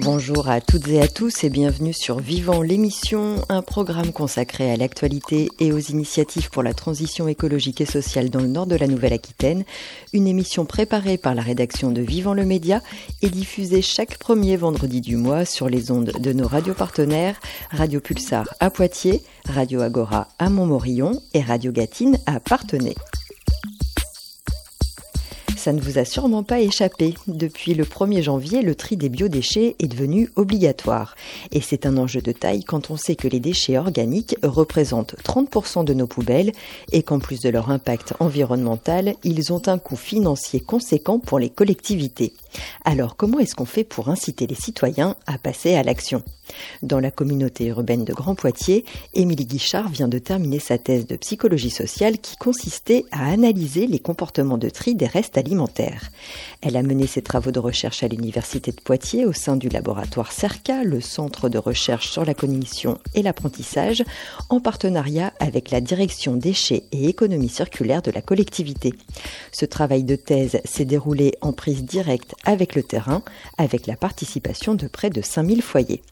Bonjour à toutes et à tous et bienvenue sur Vivant l'émission, un programme consacré à l'actualité et aux initiatives pour la transition écologique et sociale dans le nord de la Nouvelle-Aquitaine. Une émission préparée par la rédaction de Vivant le Média et diffusée chaque premier vendredi du mois sur les ondes de nos radios partenaires Radio Pulsar à Poitiers, Radio Agora à Montmorillon et Radio Gatine à Partenay ça ne vous a sûrement pas échappé. Depuis le 1er janvier, le tri des biodéchets est devenu obligatoire. Et c'est un enjeu de taille quand on sait que les déchets organiques représentent 30% de nos poubelles et qu'en plus de leur impact environnemental, ils ont un coût financier conséquent pour les collectivités. Alors comment est-ce qu'on fait pour inciter les citoyens à passer à l'action? Dans la communauté urbaine de Grand Poitiers, Émilie Guichard vient de terminer sa thèse de psychologie sociale qui consistait à analyser les comportements de tri des restes alimentaires. Elle a mené ses travaux de recherche à l'université de Poitiers au sein du laboratoire CERCA, le centre de recherche sur la cognition et l'apprentissage, en partenariat avec la direction déchets et économie circulaire de la collectivité. Ce travail de thèse s'est déroulé en prise directe avec le terrain, avec la participation de près de 5000 foyers.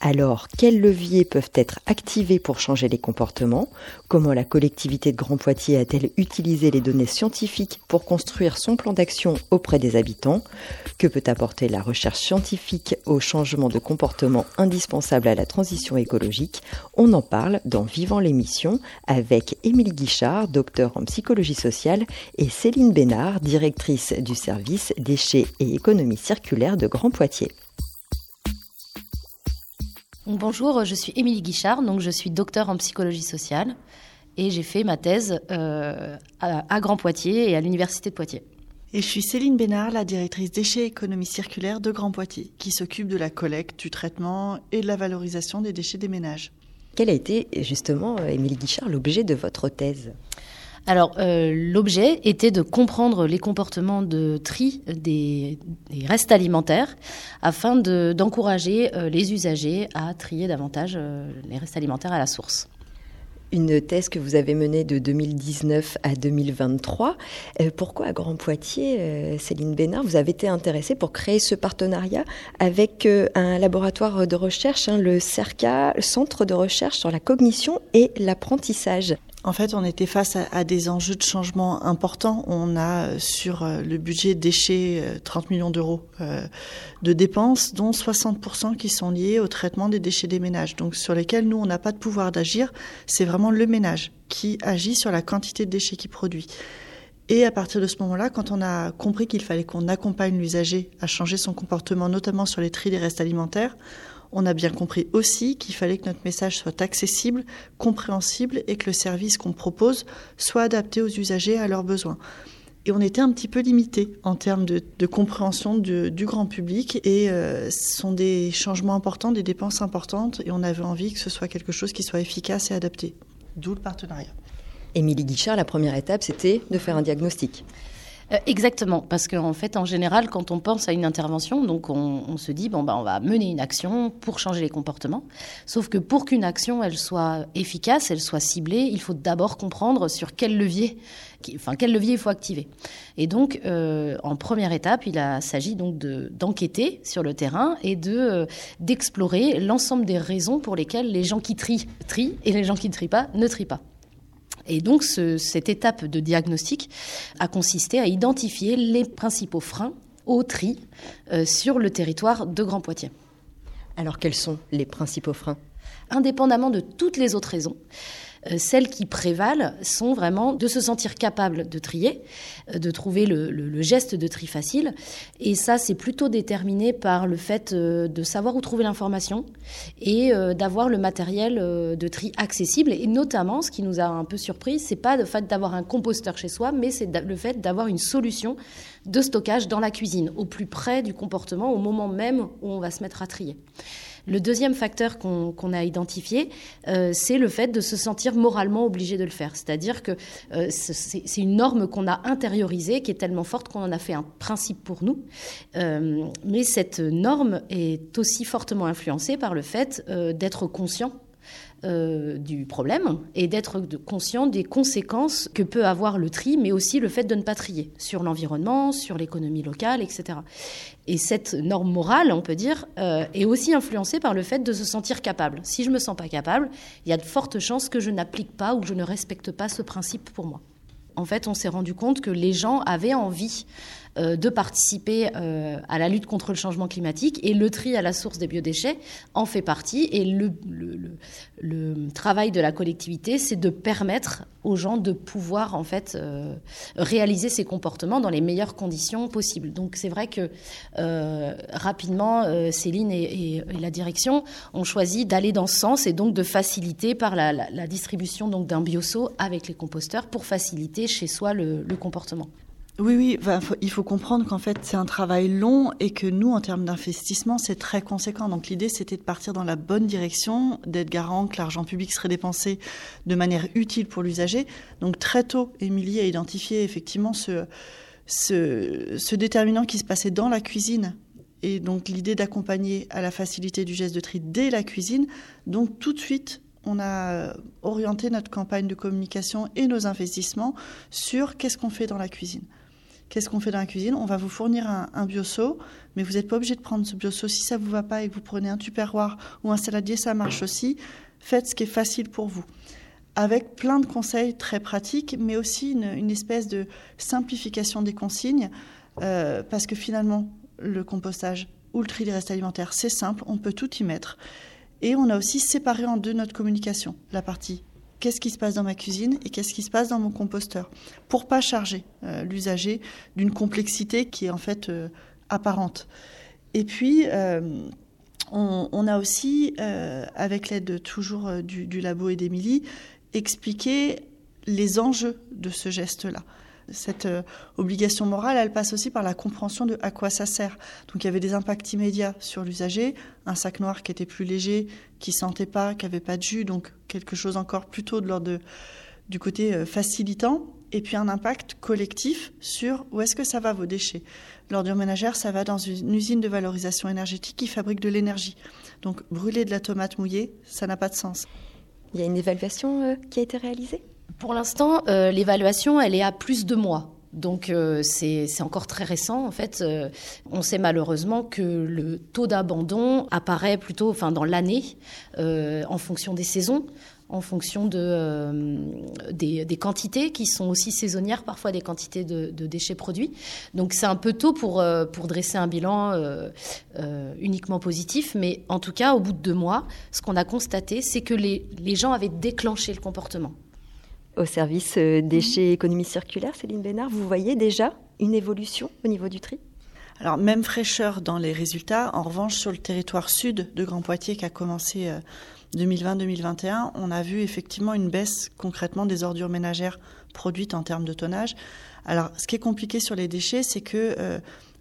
Alors, quels leviers peuvent être activés pour changer les comportements? Comment la collectivité de Grand Poitiers a-t-elle utilisé les données scientifiques pour construire son plan d'action auprès des habitants? Que peut apporter la recherche scientifique au changement de comportement indispensable à la transition écologique? On en parle dans Vivant l'émission avec Émilie Guichard, docteur en psychologie sociale, et Céline Bénard, directrice du service déchets et économie circulaire de Grand Poitiers. Bonjour, je suis Émilie Guichard, donc je suis docteur en psychologie sociale et j'ai fait ma thèse euh, à, Grand Poitiers et à l'université de Poitiers. Et je suis Céline Bénard, la directrice déchets et économie circulaire de Grand Poitiers, qui s'occupe de la collecte, du traitement et de la valorisation des déchets des ménages. Quel a été justement, euh, Émilie Guichard, l'objet de votre thèse? Alors, euh, l'objet était de comprendre les comportements de tri des, restes alimentaires afin d'encourager euh, les usagers à trier davantage euh, les restes alimentaires à la source une thèse que vous avez menée de 2019 à 2023. pourquoi à Grand Poitiers, Céline Bénard, vous avez été intéressée pour créer ce partenariat avec un laboratoire de recherche, hein, le CERCA, Centre de recherche sur la cognition et l'apprentissage? En fait, on était face à, des enjeux de changement importants. On a euh, sur euh, le budget déchets 30 euh, millions d'euros de dépenses, dont 60% qui sont liés au traitement des déchets des ménages. Donc sur lesquels nous, on n'a pas de pouvoir d'agir. C'est vraiment le ménage qui agit sur la quantité de déchets qu'il produit. Et à partir de ce moment-là, quand on a compris qu'il fallait qu'on accompagne l'usager à changer son comportement, notamment sur les tri des restes alimentaires, on a bien compris aussi qu'il fallait que notre message soit accessible, compréhensible et que le service qu'on propose soit adapté aux usagers à leurs besoins. Et on était un petit peu limité en termes de, compréhension du grand public et euh, ce sont des changements importants, des dépenses importantes et on avait envie que ce soit quelque chose qui soit efficace et adapté. D'où le partenariat. Émilie Guichard, la première étape, c'était de faire un diagnostic. Euh, exactement, parce qu'en fait, en général, quand on pense à une intervention, donc on, se dit bon ben on va mener une action pour changer les comportements. Sauf que pour qu'une action elle soit efficace, elle soit ciblée, il faut d'abord comprendre sur quel levier, enfin quel levier il faut activer. Et donc, euh, en première étape, il s'agit donc d'enquêter sur le terrain et de euh, d'explorer l'ensemble des raisons pour lesquelles les gens qui trient trient et les gens qui ne trient pas ne trient pas. Et donc, cette étape de diagnostic a consisté à identifier les principaux freins au tri euh, sur le territoire de Grand Poitiers. Alors, quels sont les principaux freins? Indépendamment de toutes les autres raisons, euh, celles qui prévalent sont vraiment de se sentir capable de trier, euh, de trouver le, geste de tri facile. Et ça, c'est plutôt déterminé par le fait euh, de savoir où trouver l'information et d'avoir le matériel de tri accessible. Et notamment, ce qui nous a un peu surpris, c'est pas le fait d'avoir un composteur chez soi, mais c'est le fait d'avoir une solution de stockage dans la cuisine, au plus près du comportement, au moment même où on va se mettre à trier. Le deuxième facteur qu'on a identifié, euh, c'est le fait de se sentir moralement obligé de le faire. C'est-à-dire que euh, c'est une norme qu'on a intériorisée, qui est tellement forte qu'on en a fait un principe pour nous. Euh, mais cette norme est aussi fortement influencée par le fait d'être conscient du problème et d'être conscient des conséquences que peut avoir le tri, mais aussi le fait de ne pas trier sur l'environnement, sur l'économie locale, etc. Et cette norme morale, on peut dire, est aussi influencée par le fait de se sentir capable. Si je me sens pas capable, il y a de fortes chances que je n'applique pas ou que je ne respecte pas ce principe pour moi en fait, on s'est rendu compte que les gens avaient envie euh, de participer euh, à la lutte contre le changement climatique et le tri à la source des biodéchets en fait partie. Et le, travail de la collectivité, c'est de permettre aux gens de pouvoir en fait euh, réaliser ces comportements dans les meilleures conditions possibles. Donc c'est vrai que rapidement, Céline et, la direction ont choisi d'aller dans ce sens et donc de faciliter par la, distribution d'un bioseau avec les composteurs pour faciliter chez soi le comportement. Oui, oui, il faut comprendre qu'en fait c'est un travail long et que nous, en termes d'investissement, c'est très conséquent. Donc l'idée, c'était de partir dans la bonne direction, d'être garant que l'argent public serait dépensé de manière utile pour l'usager. Donc très tôt, Émilie a identifié effectivement ce, ce, déterminant qui se passait dans la cuisine et donc l'idée d'accompagner à la facilité du geste de tri dès la cuisine. Donc tout de suite, on a orienté notre campagne de communication et nos investissements sur qu'est-ce qu'on fait dans la cuisine. Qu'est-ce qu'on fait dans la cuisine? On va vous fournir un, un mais vous n'êtes pas obligé de prendre ce bioseau. Si ça ne vous va pas et que vous prenez un tupperware ou un saladier, ça marche aussi. Faites ce qui est facile pour vous. Avec plein de conseils très pratiques, mais aussi une, espèce de simplification des consignes, euh, parce que finalement, le compostage ou le tri des restes alimentaires, c'est simple, on peut tout y mettre. Et on a aussi séparé en deux notre communication, la partie qu'est-ce qui se passe dans ma cuisine et qu'est-ce qui se passe dans mon composteur, pour pas charger euh, l'usager d'une complexité qui est en fait euh, apparente. Et puis, euh, on, a aussi, avec l'aide toujours du, du, labo et d'Émilie, expliqué les enjeux de ce geste-là cette euh, obligation morale, elle passe aussi par la compréhension de à quoi ça sert. Donc il y avait des impacts immédiats sur l'usager, un sac noir qui était plus léger, qui sentait pas, qui avait pas de jus, donc quelque chose encore plutôt de l'ordre du côté euh, facilitant, et puis un impact collectif sur où est-ce que ça va vos déchets. L'ordure ménagère, ça va dans une usine de valorisation énergétique qui fabrique de l'énergie. Donc brûler de la tomate mouillée, ça n'a pas de sens. Il y a une évaluation euh, qui a été réalisée? Pour l'instant, euh, l'évaluation, elle est à plus de mois. Donc euh, c'est encore très récent en fait. Euh, on sait malheureusement que le taux d'abandon apparaît plutôt enfin, dans l'année en fonction des saisons en fonction de, des, quantités qui sont aussi saisonnières, parfois des quantités de, déchets produits. Donc c'est un peu tôt pour, dresser un bilan uniquement positif, mais en tout cas, au bout de deux mois, ce qu'on a constaté, c'est que les gens avaient déclenché le comportement au service euh, déchets économie circulaire, Céline Bénard, vous voyez déjà une évolution au niveau du tri? Alors, même fraîcheur dans les résultats. En revanche, sur le territoire sud de Grand Poitiers, qui a commencé 2020-2021, euh, on a vu effectivement une baisse concrètement des ordures ménagères produites en termes de tonnage. Alors, ce qui est compliqué sur les déchets, c'est que euh,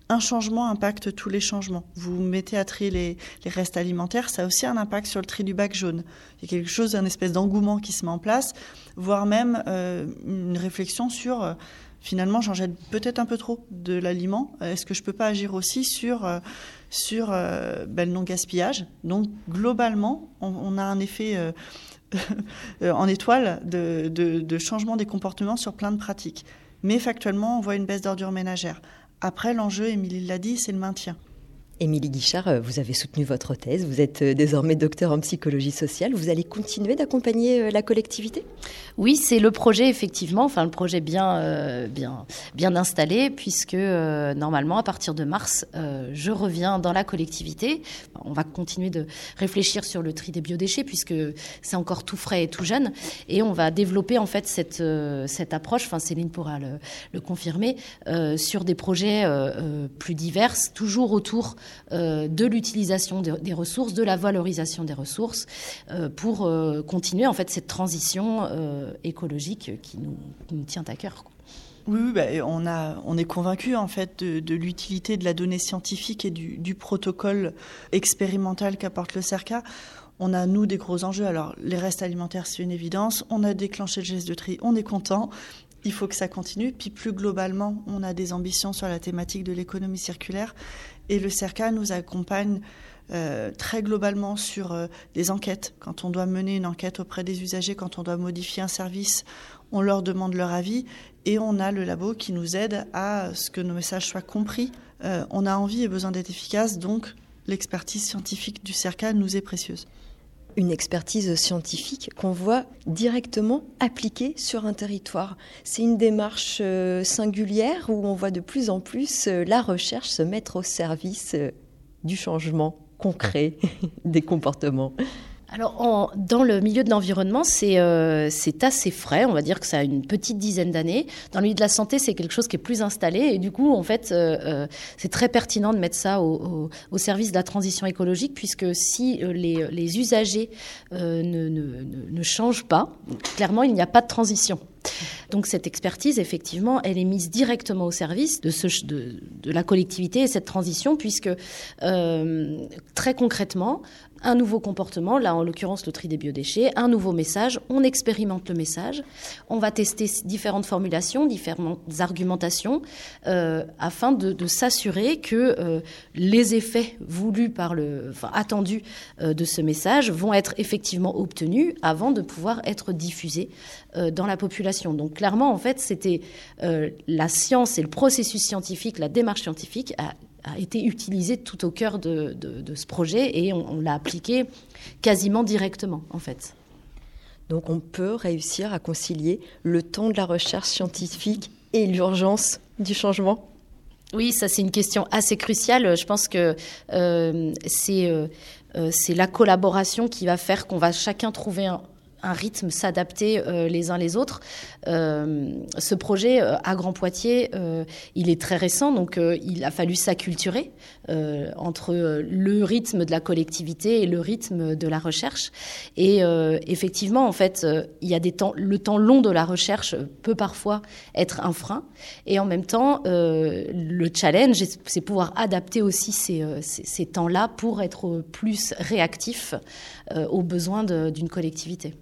un changement impacte tous les changements. Vous mettez à trier les, restes alimentaires, ça a aussi un impact sur le tri du bac jaune. Il y a quelque chose, un espèce d'engouement qui se met en place, voire même euh, une réflexion sur euh, finalement j'en jette peut-être un peu trop de l'aliment. Est-ce que je peux pas agir aussi sur euh, ben, le non gaspillage Donc globalement, on, a un effet en étoile de, de changement des comportements sur plein de pratiques. Mais factuellement, on voit une baisse d'ordures ménagères. Après, l'enjeu, Émilie l'a dit, c'est le maintien. Émilie Guichard, euh, vous avez soutenu votre thèse, vous êtes euh, désormais docteur en psychologie sociale, vous allez continuer d'accompagner euh, la collectivité? Oui, c'est le projet effectivement, enfin le projet bien, bien, bien installé, puisque normalement à partir de mars, je reviens dans la collectivité. On va continuer de réfléchir sur le tri des biodéchets, puisque c'est encore tout frais et tout jeune, et on va développer en fait cette, cette approche, enfin Céline pourra le, le confirmer, sur des projets plus divers, toujours autour de l'utilisation des ressources, de la valorisation des ressources, euh, pour euh, continuer en fait cette transition écologique qui nous, tient à cœur. Oui, bah, on est convaincu en fait de, l'utilité de la donnée scientifique et du, protocole expérimental qu'apporte le CERCA. On a, nous, des gros enjeux. Alors, les restes alimentaires, c'est une évidence. On a déclenché le geste de tri, on est content. Il faut que ça continue. Puis plus globalement, on a des ambitions sur la thématique de l'économie circulaire. Et le CERCA nous accompagne euh, très globalement sur euh, des enquêtes. Quand on doit mener une enquête auprès des usagers, quand on doit modifier un service, on leur demande leur avis et on a le labo qui nous aide à ce que nos messages soient compris. Euh, on a envie et besoin d'être efficace, donc l'expertise scientifique du CERCA nous est précieuse une expertise scientifique qu'on voit directement appliquée sur un territoire. C'est une démarche euh, singulière où on voit de plus en plus euh, la recherche se mettre au service euh, du changement concret des comportements. Alors, dans le milieu de l'environnement, euh, c'est assez frais. On va dire que ça a une petite dizaine d'années. Dans le milieu de la santé, c'est quelque chose qui est plus installé. Et du coup, en fait, euh, euh, c'est très pertinent de mettre ça au, service de la transition écologique, puisque si les, usagers ne, changent pas, clairement, il n'y a pas de transition. Donc cette expertise, effectivement, elle est mise directement au service de, ce, de, de la collectivité et cette transition, puisque très concrètement, un nouveau comportement, là en l'occurrence le tri des biodéchets, un nouveau message, on expérimente le message, on va tester différentes formulations, différentes argumentations, euh, afin de, s'assurer que euh, les effets voulus par le, attendus euh, de ce message vont être effectivement obtenus avant de pouvoir être diffusés dans la population. Donc clairement, en fait, c'était la science et le processus scientifique, la démarche scientifique a été utilisé tout au cœur de, ce projet et on, l'a appliqué quasiment directement en fait. Donc on peut réussir à concilier le temps de la recherche scientifique et l'urgence du changement? Oui, ça c'est une question assez cruciale. Je pense que euh, euh, euh, c'est la collaboration qui va faire qu'on va chacun trouver un, un rythme, s'adapter euh, les uns les autres. Euh, ce projet euh, à Grand Poitiers, il est très récent, donc il a fallu s'acculturer entre le rythme de la collectivité et le rythme de la recherche. Et effectivement, en fait, il y a des temps, le temps long de la recherche peut parfois être un frein, et en même temps, le challenge, c'est pouvoir adapter aussi ces, ces temps-là pour être plus réactif aux besoins d'une collectivité.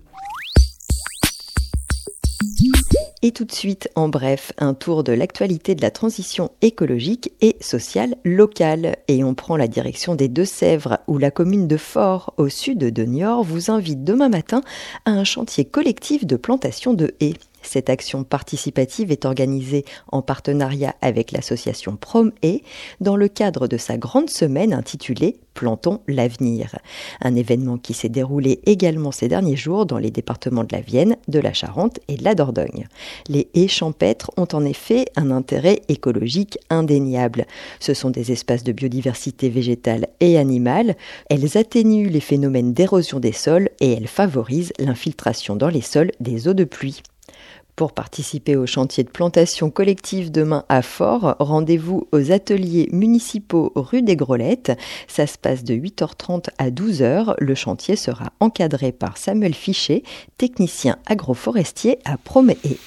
Et tout de suite, en bref, un tour de l'actualité de la transition écologique et sociale locale. Et on prend la direction des Deux-Sèvres, où la commune de Fort, au sud de Niort, vous invite demain matin à un chantier collectif de plantation de haies. Cette action participative est organisée en partenariat avec l'association Prom et dans le cadre de sa grande semaine intitulée Plantons l'avenir. Un événement qui s'est déroulé également ces derniers jours dans les départements de la Vienne, de la Charente et de la Dordogne. Les haies champêtres ont en effet un intérêt écologique indéniable. Ce sont des espaces de biodiversité végétale et animale. Elles atténuent les phénomènes d'érosion des sols et elles favorisent l'infiltration dans les sols des eaux de pluie. Pour participer au chantier de plantation collective demain à Fort, rendez-vous aux ateliers municipaux rue des Grolettes. Ça se passe de 8h30 à 12h. Le chantier sera encadré par Samuel Fichet, technicien agroforestier à Proméhé.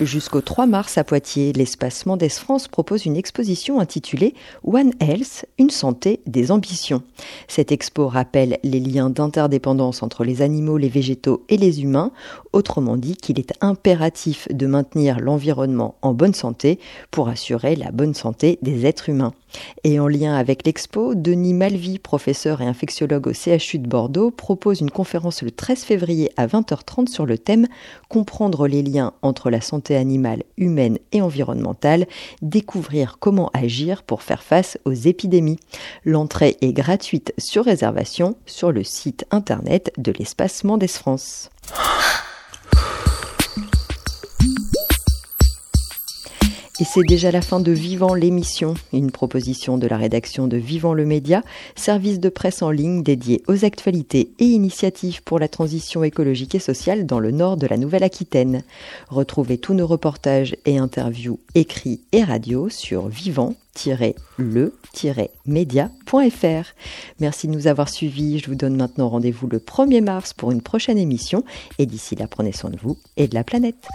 Jusqu'au 3 mars à Poitiers, l'espace Mendes France propose une exposition intitulée One Health, une santé des ambitions. Cette expo rappelle les liens d'interdépendance entre les animaux, les végétaux et les humains, autrement dit qu'il est impératif de maintenir l'environnement en bonne santé pour assurer la bonne santé des êtres humains. Et en lien avec l'expo, Denis Malvy, professeur et infectiologue au CHU de Bordeaux, propose une conférence le 13 février à 20h30 sur le thème Comprendre les liens entre la santé animale, humaine et environnementale, découvrir comment agir pour faire face aux épidémies. L'entrée est gratuite sur réservation sur le site internet de l'espace Mendes France. Et c'est déjà la fin de Vivant l'émission, une proposition de la rédaction de Vivant le Média, service de presse en ligne dédié aux actualités et initiatives pour la transition écologique et sociale dans le nord de la Nouvelle-Aquitaine. Retrouvez tous nos reportages et interviews écrits et radio sur vivant-le-média.fr. Merci de nous avoir suivis. Je vous donne maintenant rendez-vous le 1er mars pour une prochaine émission. Et d'ici là, prenez soin de vous et de la planète.